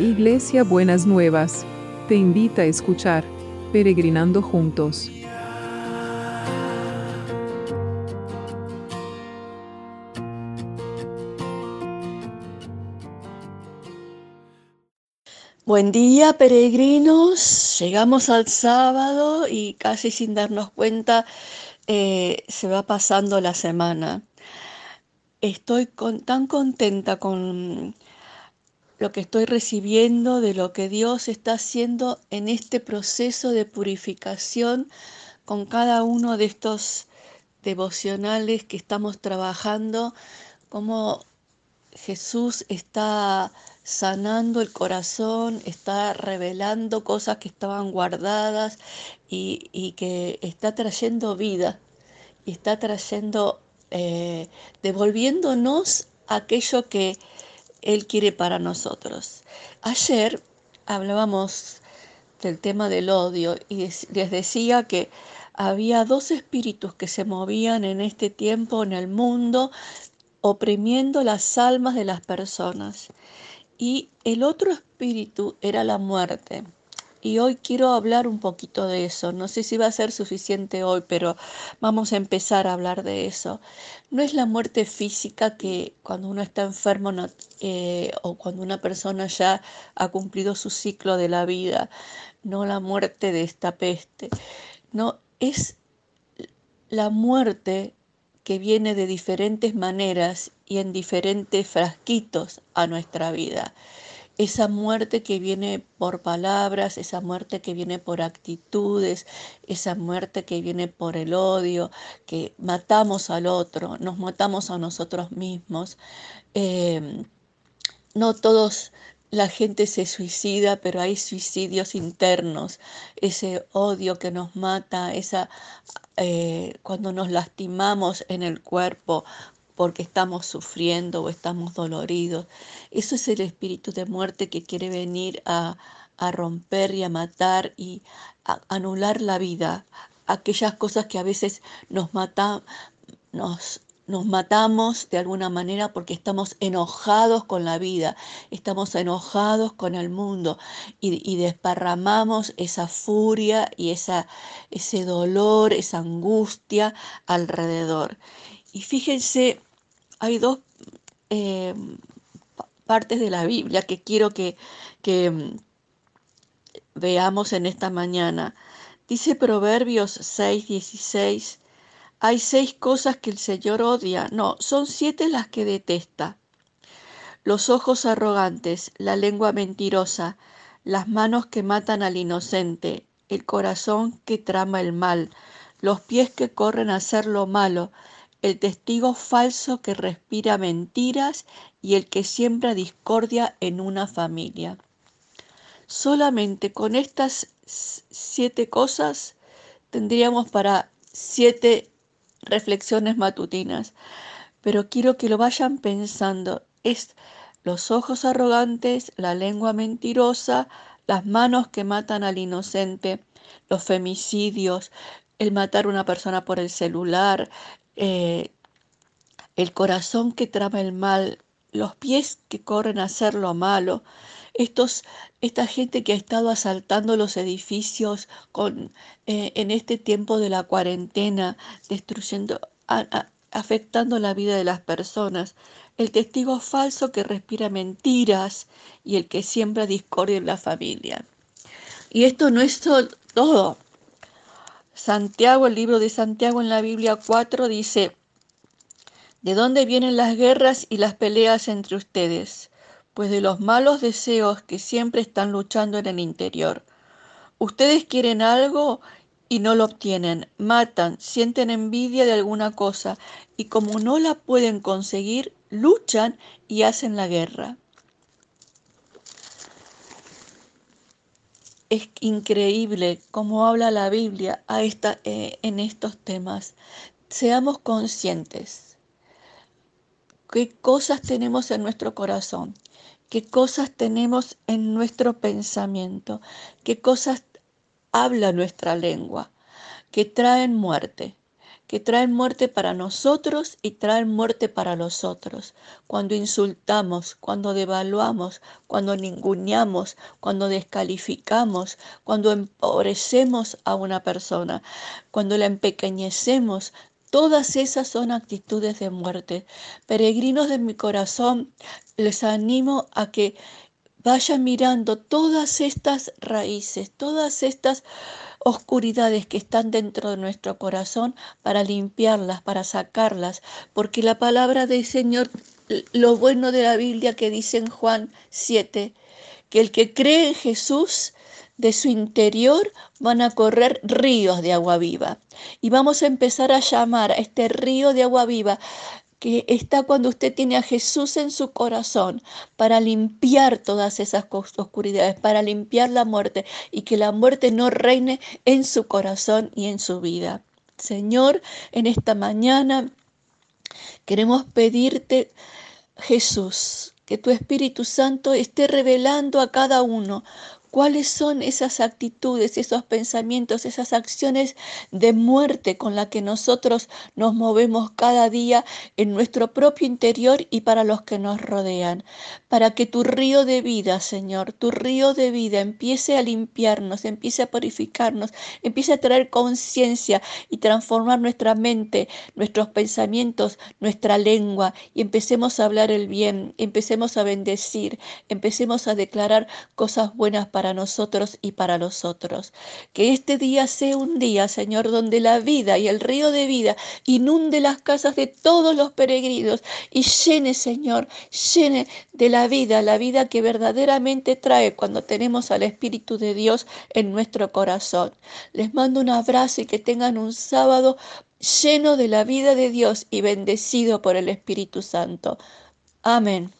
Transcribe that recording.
Iglesia Buenas Nuevas, te invita a escuchar Peregrinando Juntos. Buen día, peregrinos. Llegamos al sábado y casi sin darnos cuenta eh, se va pasando la semana. Estoy tan contenta con lo que estoy recibiendo, de lo que Dios está haciendo en este proceso de purificación con cada uno de estos devocionales que estamos trabajando, como Jesús está sanando el corazón, está revelando cosas que estaban guardadas y, que está trayendo vida y está trayendo, eh, devolviéndonos aquello que Él quiere para nosotros. Ayer hablábamos del tema del odio y les decía que había dos espíritus que se movían en este tiempo en el mundo oprimiendo las almas de las personas. Y el otro espíritu era la muerte. Y hoy quiero hablar un poquito de eso. No sé si va a ser suficiente hoy, pero vamos a empezar a hablar de eso. No es la muerte física que cuando uno está enfermo eh, o cuando una persona ya ha cumplido su ciclo de la vida, no la muerte de esta peste. No, es la muerte que viene de diferentes maneras y en diferentes frasquitos a nuestra vida. Esa muerte que viene por palabras, esa muerte que viene por actitudes, esa muerte que viene por el odio, que matamos al otro, nos matamos a nosotros mismos. Em, no todos la gente se suicida, pero hay suicidios internos, ese odio que nos mata, esa eh, cuando nos lastimamos en el cuerpo porque estamos sufriendo o estamos doloridos. Eso es el espíritu de muerte que quiere venir a, a romper y a matar y a anular la vida, aquellas cosas que a veces nos matan, nos nos matamos de alguna manera porque estamos enojados con la vida, estamos enojados con el mundo y, desparramamos esa furia y esa, ese dolor, esa angustia alrededor. Y fíjense, hay dos eh, partes de la Biblia que quiero que, que mm, veamos en esta mañana. Dice Proverbios 6, 16 hay seis cosas que el Señor odia. No, son siete las que detesta. Los ojos arrogantes, la lengua mentirosa, las manos que matan al inocente, el corazón que trama el mal, los pies que corren a hacer lo malo, el testigo falso que respira mentiras y el que siembra discordia en una familia. Solamente con estas siete cosas tendríamos para siete reflexiones matutinas, pero quiero que lo vayan pensando. Es los ojos arrogantes, la lengua mentirosa, las manos que matan al inocente, los femicidios, el matar a una persona por el celular, eh, el corazón que trama el mal, los pies que corren a hacer lo malo, estos, esta gente que ha estado asaltando los edificios con, eh, en este tiempo de la cuarentena, destruyendo, afectando la vida de las personas, el testigo falso que respira mentiras y el que siembra discordia en la familia. Y esto no es todo. Santiago, el libro de Santiago en la Biblia 4 dice, ¿de dónde vienen las guerras y las peleas entre ustedes? pues de los malos deseos que siempre están luchando en el interior. Ustedes quieren algo y no lo obtienen, matan, sienten envidia de alguna cosa y como no la pueden conseguir, luchan y hacen la guerra. Es increíble cómo habla la Biblia a esta, eh, en estos temas. Seamos conscientes qué cosas tenemos en nuestro corazón qué cosas tenemos en nuestro pensamiento, qué cosas habla nuestra lengua, que traen muerte, que traen muerte para nosotros y traen muerte para los otros. Cuando insultamos, cuando devaluamos, cuando ninguneamos, cuando descalificamos, cuando empobrecemos a una persona, cuando la empequeñecemos, Todas esas son actitudes de muerte. Peregrinos de mi corazón, les animo a que vayan mirando todas estas raíces, todas estas oscuridades que están dentro de nuestro corazón para limpiarlas, para sacarlas, porque la palabra del Señor, lo bueno de la Biblia que dice en Juan 7, que el que cree en Jesús, de su interior van a correr ríos de agua viva. Y vamos a empezar a llamar a este río de agua viva que está cuando usted tiene a Jesús en su corazón para limpiar todas esas oscuridades, para limpiar la muerte y que la muerte no reine en su corazón y en su vida. Señor, en esta mañana queremos pedirte, Jesús, que tu Espíritu Santo esté revelando a cada uno cuáles son esas actitudes, esos pensamientos, esas acciones de muerte con las que nosotros nos movemos cada día en nuestro propio interior y para los que nos rodean. Para que tu río de vida, Señor, tu río de vida empiece a limpiarnos, empiece a purificarnos, empiece a traer conciencia y transformar nuestra mente, nuestros pensamientos, nuestra lengua y empecemos a hablar el bien, empecemos a bendecir, empecemos a declarar cosas buenas para para nosotros y para los otros. Que este día sea un día, Señor, donde la vida y el río de vida inunde las casas de todos los peregrinos y llene, Señor, llene de la vida, la vida que verdaderamente trae cuando tenemos al Espíritu de Dios en nuestro corazón. Les mando un abrazo y que tengan un sábado lleno de la vida de Dios y bendecido por el Espíritu Santo. Amén.